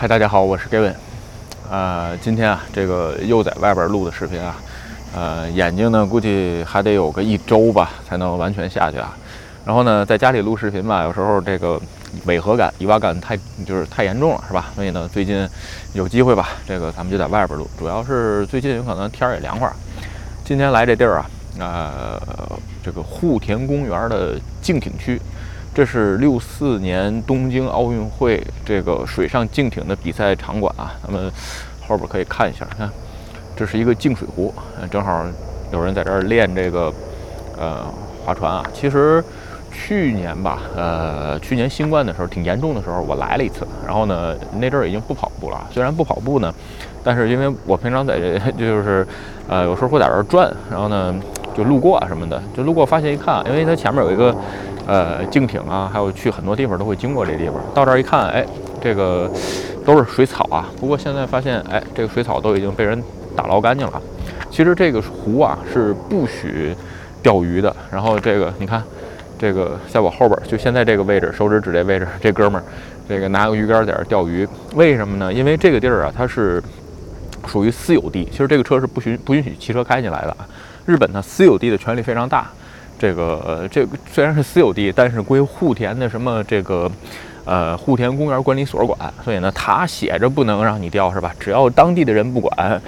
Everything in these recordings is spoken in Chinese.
嗨，大家好，我是 Gavin。呃，今天啊，这个又在外边录的视频啊，呃，眼睛呢估计还得有个一周吧，才能完全下去啊。然后呢，在家里录视频吧，有时候这个违和感、异娃感太就是太严重了，是吧？所以呢，最近有机会吧，这个咱们就在外边录。主要是最近有可能天儿也凉快。今天来这地儿啊，呃，这个户田公园的竞艇区。这是六四年东京奥运会这个水上竞艇的比赛场馆啊，咱们后边可以看一下，看，这是一个净水湖，正好有人在这儿练这个呃划船啊。其实去年吧，呃，去年新冠的时候挺严重的时候，我来了一次，然后呢，那阵儿已经不跑步了。虽然不跑步呢，但是因为我平常在这就是呃有时候会在这儿转，然后呢就路过啊什么的，就路过发现一看，因为它前面有一个。呃，竞艇啊，还有去很多地方都会经过这地方。到这儿一看，哎，这个都是水草啊。不过现在发现，哎，这个水草都已经被人打捞干净了。其实这个湖啊是不许钓鱼的。然后这个你看，这个在我后边，就现在这个位置，手指指这位置，这哥们儿这个拿个鱼竿在这钓鱼。为什么呢？因为这个地儿啊，它是属于私有地。其实这个车是不许不允许汽车开进来的。日本呢，私有地的权利非常大。这个这个虽然是私有地，但是归户田的什么这个，呃，户田公园管理所管，所以呢，他写着不能让你钓，是吧？只要当地的人不管，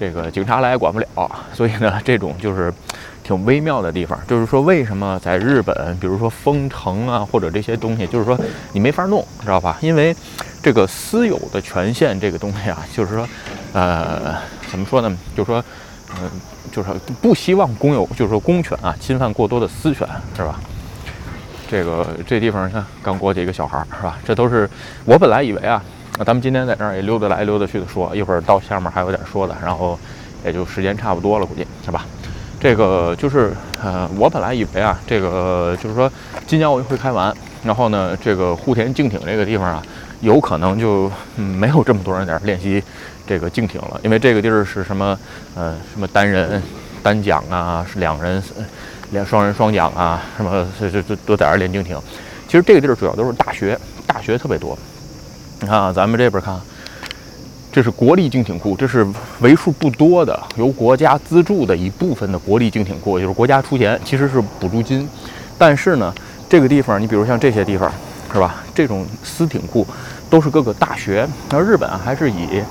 这个警察来管不了。所以呢，这种就是挺微妙的地方。就是说，为什么在日本，比如说封城啊，或者这些东西，就是说你没法弄，知道吧？因为这个私有的权限这个东西啊，就是说，呃，怎么说呢？就是说。嗯，就是不希望公有，就是说公权啊侵犯过多的私权，是吧？这个这地方你看，刚过去一个小孩，是吧？这都是我本来以为啊，咱们今天在这儿也溜达来溜达去的说，一会儿到下面还有点说的，然后也就时间差不多了，估计是吧？这个就是呃，我本来以为啊，这个就是说今年奥运会开完，然后呢，这个户田竞艇这个地方啊，有可能就没有这么多人在练习。这个竞艇了，因为这个地儿是什么？呃，什么单人单桨啊，是两人两双人双桨啊，什么这这都在这练竞艇。其实这个地儿主要都是大学，大学特别多。你看啊，咱们这边看，这是国立竞艇库，这是为数不多的由国家资助的一部分的国立竞艇库，就是国家出钱，其实是补助金。但是呢，这个地方，你比如像这些地方，是吧？这种私艇库都是各个大学，而日本还是以。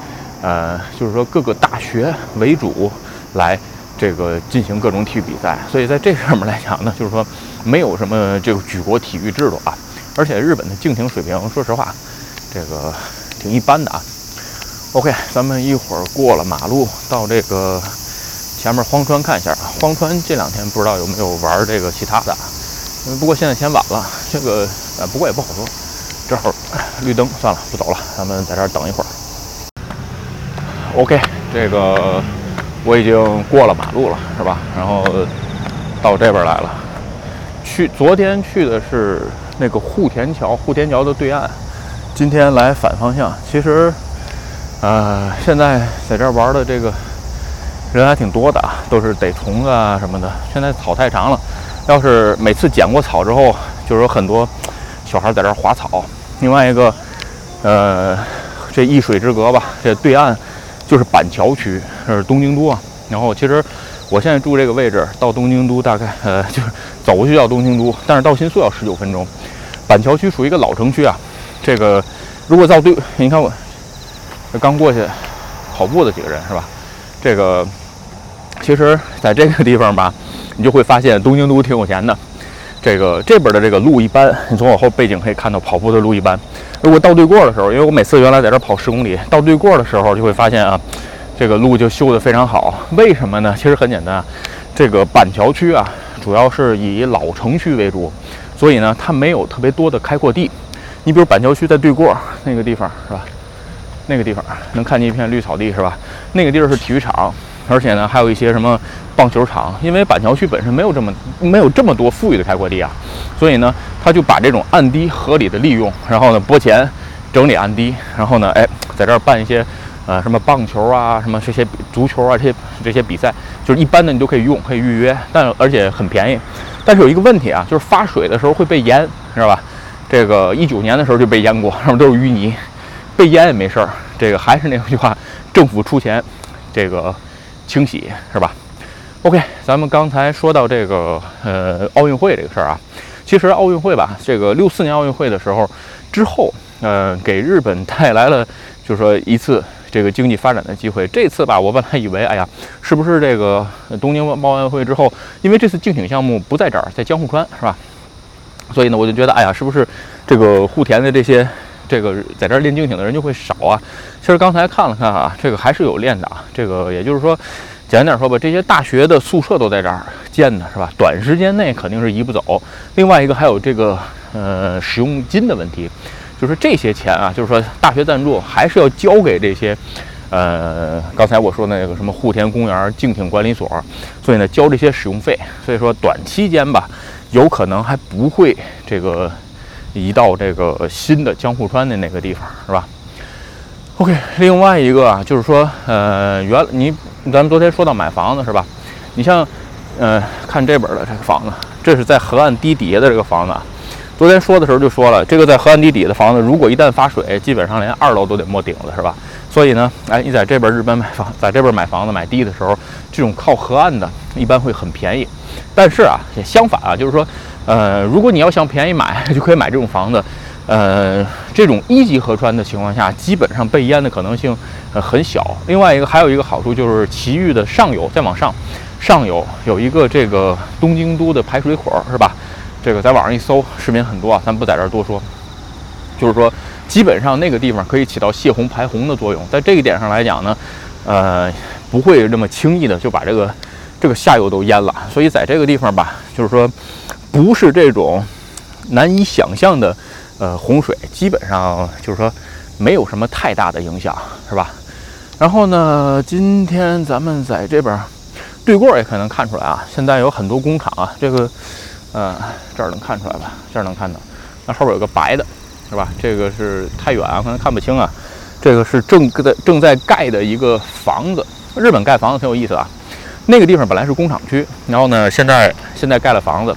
呃，就是说各个大学为主来这个进行各种体育比赛，所以在这上面来讲呢，就是说没有什么这个举国体育制度啊，而且日本的竞艇水平，说实话，这个挺一般的啊。OK，咱们一会儿过了马路到这个前面荒川看一下啊。荒川这两天不知道有没有玩这个其他的，不过现在天晚了，这个呃不过也不好说，正好绿灯，算了不走了，咱们在这儿等一会儿。OK，这个我已经过了马路了，是吧？然后到这边来了。去昨天去的是那个户田桥，户田桥的对岸。今天来反方向。其实，呃，现在在这儿玩的这个人还挺多的，都是逮虫子啊什么的。现在草太长了，要是每次剪过草之后，就是有很多小孩在这儿划草。另外一个，呃，这一水之隔吧，这对岸。就是板桥区，是东京都啊。然后其实我现在住这个位置，到东京都大概呃就是走过去到东京都，但是到新宿要十九分钟。板桥区属于一个老城区啊。这个如果到对，你看我这刚过去跑步的几个人是吧？这个其实在这个地方吧，你就会发现东京都挺有钱的。这个这边的这个路一般，你从我后背景可以看到跑步的路一般。如果到对过的时候，因为我每次原来在这跑十公里，到对过的时候就会发现啊，这个路就修得非常好。为什么呢？其实很简单，这个板桥区啊，主要是以老城区为主，所以呢，它没有特别多的开阔地。你比如板桥区在对过那个地方是吧？那个地方能看见一片绿草地是吧？那个地儿是体育场。而且呢，还有一些什么棒球场，因为板桥区本身没有这么没有这么多富裕的开阔地啊，所以呢，他就把这种暗堤合理的利用，然后呢拨钱整理暗地，然后呢，哎，在这儿办一些呃什么棒球啊，什么这些足球啊这些这些比赛，就是一般的你都可以用，可以预约，但而且很便宜。但是有一个问题啊，就是发水的时候会被淹，知道吧？这个一九年的时候就被淹过，上面都是淤泥。被淹也没事儿。这个还是那句话，政府出钱，这个清洗是吧？OK，咱们刚才说到这个呃奥运会这个事儿啊，其实奥运会吧，这个六四年奥运会的时候之后，呃，给日本带来了就是说一次这个经济发展的机会。这次吧，我本来以为，哎呀，是不是这个东京奥运会之后，因为这次竞艇项目不在这儿，在江户川是吧？所以呢，我就觉得，哎呀，是不是这个户田的这些？这个在这儿练竞艇的人就会少啊。其实刚才看了看啊，这个还是有练的啊。这个也就是说，简单点说吧，这些大学的宿舍都在这儿建的是吧？短时间内肯定是移不走。另外一个还有这个呃使用金的问题，就是这些钱啊，就是说大学赞助还是要交给这些呃刚才我说那个什么户田公园竞艇管理所，所以呢交这些使用费。所以说短期间吧，有可能还不会这个。移到这个新的江户川的那个地方是吧？OK，另外一个啊，就是说，呃，原你咱们昨天说到买房子是吧？你像，呃，看这本的这个房子，这是在河岸堤底下的这个房子。昨天说的时候就说了，这个在河岸堤底的房子，如果一旦发水，基本上连二楼都得没顶了是吧？所以呢，哎，你在这边日本买房，在这边买房子买地的时候，这种靠河岸的，一般会很便宜。但是啊，也相反啊，就是说。呃，如果你要想便宜买，就可以买这种房子。呃，这种一级河川的情况下，基本上被淹的可能性呃很小。另外一个还有一个好处就是，奇遇的上游再往上，上游有一个这个东京都的排水口，是吧？这个在网上一搜，视频很多啊，咱不在这儿多说。就是说，基本上那个地方可以起到泄洪排洪的作用。在这一点上来讲呢，呃，不会那么轻易的就把这个这个下游都淹了。所以在这个地方吧，就是说。不是这种难以想象的，呃，洪水基本上就是说没有什么太大的影响，是吧？然后呢，今天咱们在这边对过也可能看出来啊，现在有很多工厂啊，这个，呃，这儿能看出来吧？这儿能看到，那后边有个白的，是吧？这个是太远啊，可能看不清啊。这个是正在正在盖的一个房子，日本盖房子挺有意思啊。那个地方本来是工厂区，然后呢，现在现在盖了房子。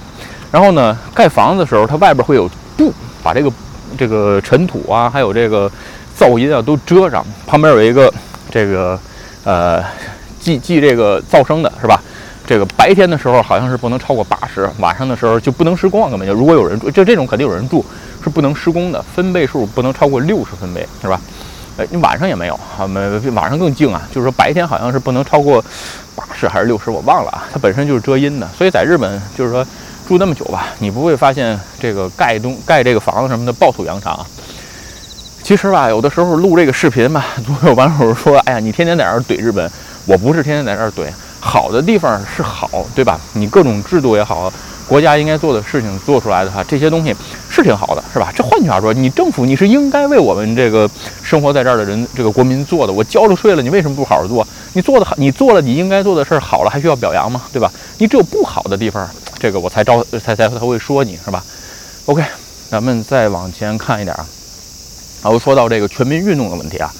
然后呢，盖房子的时候，它外边会有布，把这个这个尘土啊，还有这个噪音啊都遮上。旁边有一个这个呃记记这个噪声的是吧？这个白天的时候好像是不能超过八十，晚上的时候就不能施工，根本就如果有人住，就这种肯定有人住是不能施工的，分贝数不能超过六十分贝，是吧？哎，你晚上也没有啊，没晚上更静啊，就是说白天好像是不能超过八十还是六十，我忘了啊。它本身就是遮阴的，所以在日本就是说。住那么久吧，你不会发现这个盖东盖这个房子什么的暴土扬长。其实吧，有的时候录这个视频吧，总有网友说：“哎呀，你天天在这儿怼日本。”我不是天天在这儿怼，好的地方是好，对吧？你各种制度也好，国家应该做的事情做出来的话，这些东西是挺好的，是吧？这换句话说，你政府你是应该为我们这个生活在这儿的人，这个国民做的。我交了税了，你为什么不好好做？你做的好，你做了你应该做的事儿好了，还需要表扬吗？对吧？你只有不好的地方。这个我才招才才他会说你是吧？OK，咱们再往前看一点啊。然后说到这个全民运动的问题啊，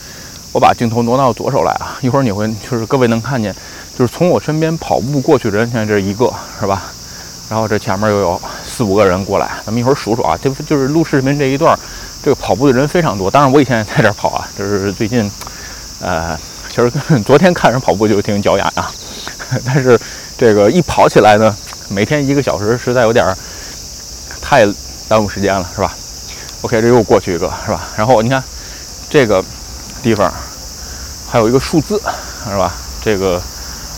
我把镜头挪到左手来啊。一会儿你会就是各位能看见，就是从我身边跑步过去的人，现在这一个是吧？然后这前面又有四五个人过来，咱们一会儿数数啊。这不就是录视频这一段，这个跑步的人非常多。当然我以前也在这跑啊，就是最近，呃，其实昨天看人跑步就挺脚痒啊，但是这个一跑起来呢。每天一个小时实在有点太耽误时间了，是吧？OK，这又过去一个，是吧？然后你看这个地方还有一个数字，是吧？这个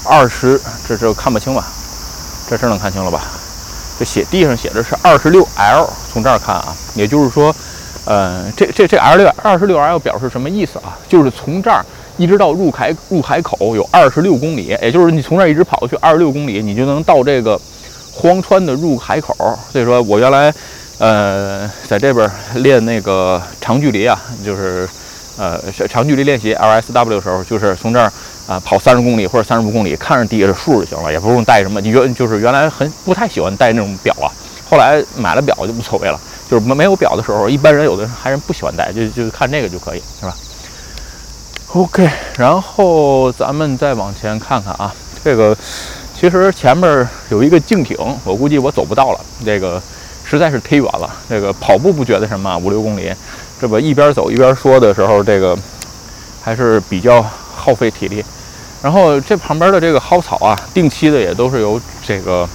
二十，这这看不清吧？这这能看清了吧？这写地上写的是二十六 L，从这儿看啊，也就是说，呃，这这这 L 六二十六 L 表示什么意思啊？就是从这儿一直到入海入海口有二十六公里，也就是你从这儿一直跑过去二十六公里，你就能到这个。荒川的入海口，所以说我原来，呃，在这边练那个长距离啊，就是，呃，长距离练习 LSW 的时候，就是从这儿啊跑三十公里或者三十五公里，看着底下的数就行了，也不用带什么。你原就是原来很不太喜欢带那种表啊，后来买了表就无所谓了。就是没没有表的时候，一般人有的还是不喜欢带，就就看这个就可以，是吧？OK，然后咱们再往前看看啊，这个。其实前面有一个静艇，我估计我走不到了，这个实在是忒远了。这个跑步不觉得什么，五六公里，这不一边走一边说的时候，这个还是比较耗费体力。然后这旁边的这个蒿草啊，定期的也都是由这个，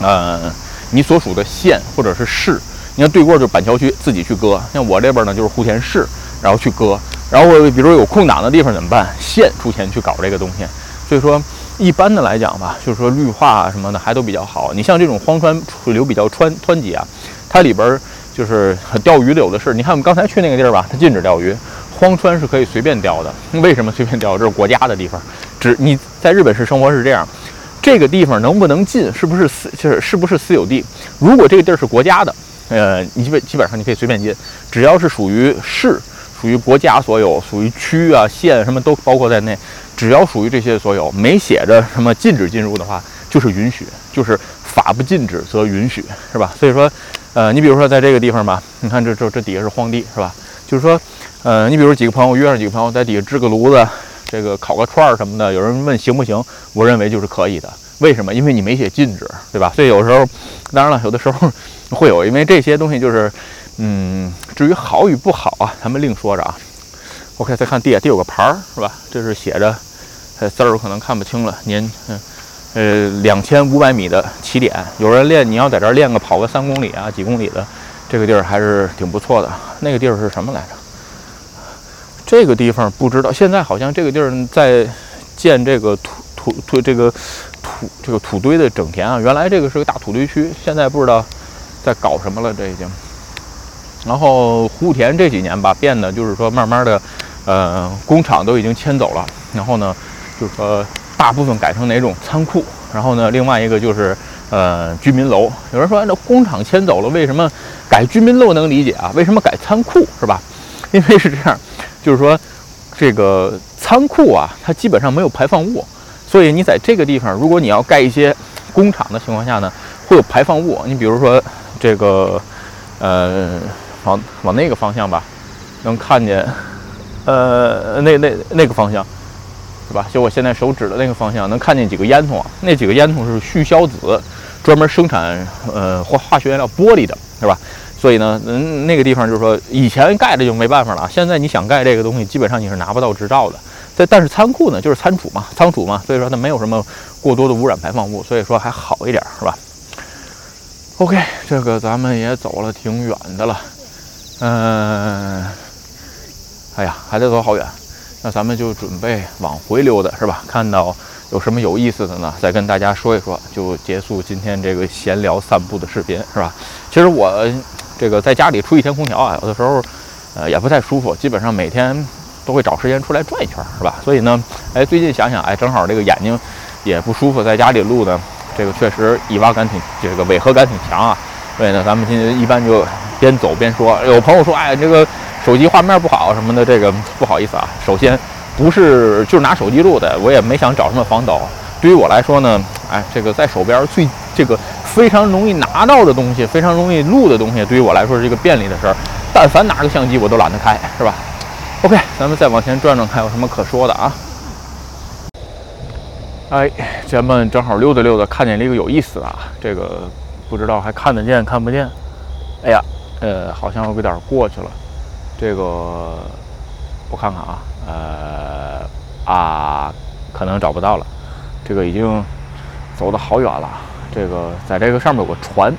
呃，你所属的县或者是市，你看对过就板桥区自己去割，像我这边呢就是莆田市，然后去割。然后比如有空档的地方怎么办？县出钱去搞这个东西。所以说，一般的来讲吧，就是说绿化啊什么的还都比较好。你像这种荒川水流比较湍湍急啊，它里边就是钓鱼的有的是。你看我们刚才去那个地儿吧，它禁止钓鱼，荒川是可以随便钓的。为什么随便钓？这是国家的地方，只你在日本是生活是这样。这个地方能不能进？是不是私就是是不是私有地？如果这个地儿是国家的，呃，你基本基本上你可以随便进，只要是属于市。属于国家所有，属于区啊、县什么都包括在内，只要属于这些所有，没写着什么禁止进入的话，就是允许，就是法不禁止则允许，是吧？所以说，呃，你比如说在这个地方吧，你看这这这底下是荒地，是吧？就是说，呃，你比如几个朋友约上几个朋友在底下支个炉子，这个烤个串儿什么的，有人问行不行？我认为就是可以的。为什么？因为你没写禁止，对吧？所以有时候，当然了，有的时候会有，因为这些东西就是。嗯，至于好与不好啊，咱们另说着啊。OK，再看地下，地有个牌儿是吧？这是写着，呃，字儿可能看不清了。您，嗯，呃，两千五百米的起点，有人练，你要在这儿练个跑个三公里啊，几公里的，这个地儿还是挺不错的。那个地儿是什么来着？这个地方不知道，现在好像这个地儿在建这个土土土这个土这个土堆的整田啊。原来这个是个大土堆区，现在不知道在搞什么了，这已经。然后莆田这几年吧，变得就是说，慢慢的，呃，工厂都已经迁走了。然后呢，就是说，大部分改成哪种仓库。然后呢，另外一个就是，呃，居民楼。有人说，那工厂迁走了，为什么改居民楼能理解啊？为什么改仓库是吧？因为是这样，就是说，这个仓库啊，它基本上没有排放物，所以你在这个地方，如果你要盖一些工厂的情况下呢，会有排放物。你比如说这个，呃。往往那个方向吧，能看见，呃，那那那个方向，是吧？就我现在手指的那个方向，能看见几个烟囱啊？那几个烟囱是旭硝子，专门生产呃化化学原料玻璃的，是吧？所以呢，嗯，那个地方就是说，以前盖的就没办法了。现在你想盖这个东西，基本上你是拿不到执照的。但但是仓库呢，就是仓储嘛，仓储嘛，所以说它没有什么过多的污染排放物，所以说还好一点，是吧？OK，这个咱们也走了挺远的了。嗯，哎呀，还得走好远，那咱们就准备往回溜达，是吧？看到有什么有意思的呢，再跟大家说一说，就结束今天这个闲聊散步的视频，是吧？其实我这个在家里吹一天空调啊，有的时候呃也不太舒服，基本上每天都会找时间出来转一圈，是吧？所以呢，哎，最近想想，哎，正好这个眼睛也不舒服，在家里录呢，这个确实乙蛙感挺，这个违和感挺强啊。所以呢，咱们今天一般就。边走边说，有朋友说：“哎，这个手机画面不好什么的，这个不好意思啊。首先，不是就是拿手机录的，我也没想找什么防抖。对于我来说呢，哎，这个在手边最这个非常容易拿到的东西，非常容易录的东西，对于我来说是一个便利的事儿。但凡拿个相机，我都懒得开，是吧？OK，咱们再往前转转，看有什么可说的啊？哎，咱们正好溜达溜达，看见了一个有意思的啊，这个不知道还看得见看不见？哎呀！呃，好像有点过去了，这个我看看啊，呃啊，可能找不到了，这个已经走的好远了。这个在这个上面有个船，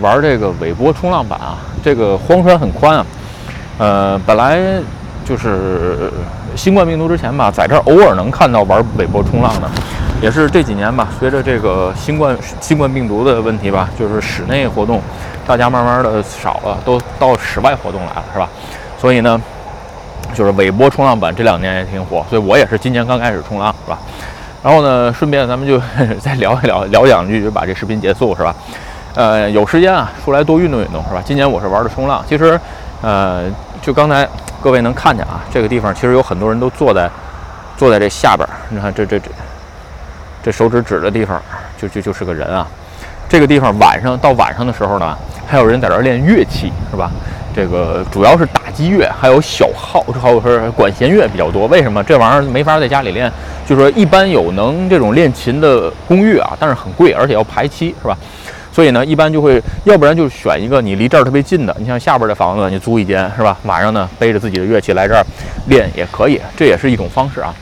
玩这个尾波冲浪板啊。这个荒川很宽啊，呃，本来就是新冠病毒之前吧，在这儿偶尔能看到玩尾波冲浪的，也是这几年吧，随着这个新冠新冠病毒的问题吧，就是室内活动。大家慢慢的少了，都到室外活动来了，是吧？所以呢，就是尾波冲浪板这两年也挺火，所以我也是今年刚开始冲浪，是吧？然后呢，顺便咱们就 再聊一聊，聊两句就把这视频结束，是吧？呃，有时间啊，出来多运动运动，是吧？今年我是玩的冲浪，其实，呃，就刚才各位能看见啊，这个地方其实有很多人都坐在坐在这下边，你看这这这这手指指的地方，就就就是个人啊。这个地方晚上到晚上的时候呢。还有人在这儿练乐器，是吧？这个主要是打击乐，还有小号，还有是管弦乐比较多。为什么这玩意儿没法在家里练？就是说，一般有能这种练琴的公寓啊，但是很贵，而且要排期，是吧？所以呢，一般就会要不然就选一个你离这儿特别近的，你像下边的房子，你租一间是吧？晚上呢背着自己的乐器来这儿练也可以，这也是一种方式啊。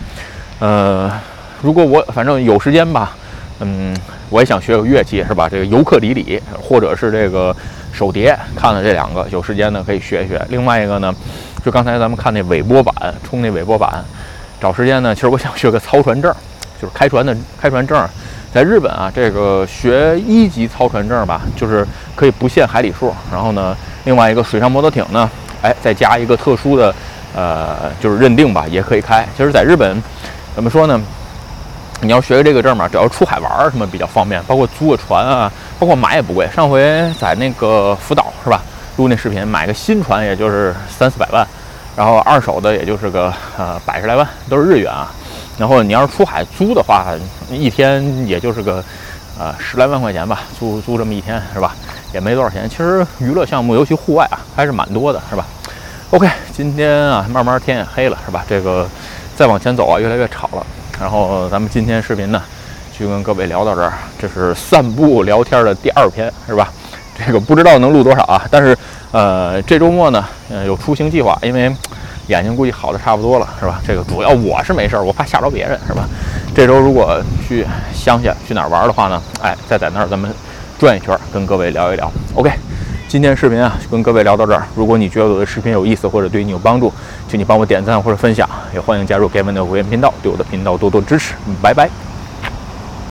呃，如果我反正有时间吧，嗯，我也想学个乐器是吧？这个尤克里里或者是这个手碟，看了这两个，有时间呢可以学一学。另外一个呢，就刚才咱们看那尾波板，冲那尾波板，找时间呢，其实我想学个操船证，就是开船的开船证。在日本啊，这个学一级操船证吧，就是可以不限海里数。然后呢，另外一个水上摩托艇呢，哎，再加一个特殊的，呃，就是认定吧，也可以开。其实，在日本，怎么说呢？你要学这个证嘛，只要出海玩什么比较方便，包括租个船啊，包括买也不贵。上回在那个福岛是吧，录那视频，买个新船也就是三四百万，然后二手的也就是个呃百十来万，都是日元啊。然后你要是出海租的话，一天也就是个，呃十来万块钱吧，租租这么一天是吧？也没多少钱。其实娱乐项目，尤其户外啊，还是蛮多的，是吧？OK，今天啊，慢慢天也黑了，是吧？这个再往前走啊，越来越吵了。然后咱们今天视频呢，就跟各位聊到这儿，这是散步聊天的第二篇，是吧？这个不知道能录多少啊，但是呃，这周末呢，呃，有出行计划，因为。眼睛估计好的差不多了，是吧？这个主要我是没事儿，我怕吓着别人，是吧？这周如果去乡下去哪儿玩的话呢？哎，再在那儿咱们转一圈，跟各位聊一聊。OK，今天视频啊，就跟各位聊到这儿。如果你觉得我的视频有意思或者对你有帮助，请你帮我点赞或者分享，也欢迎加入 Gavin 的会员频道，对我的频道多多支持。拜拜。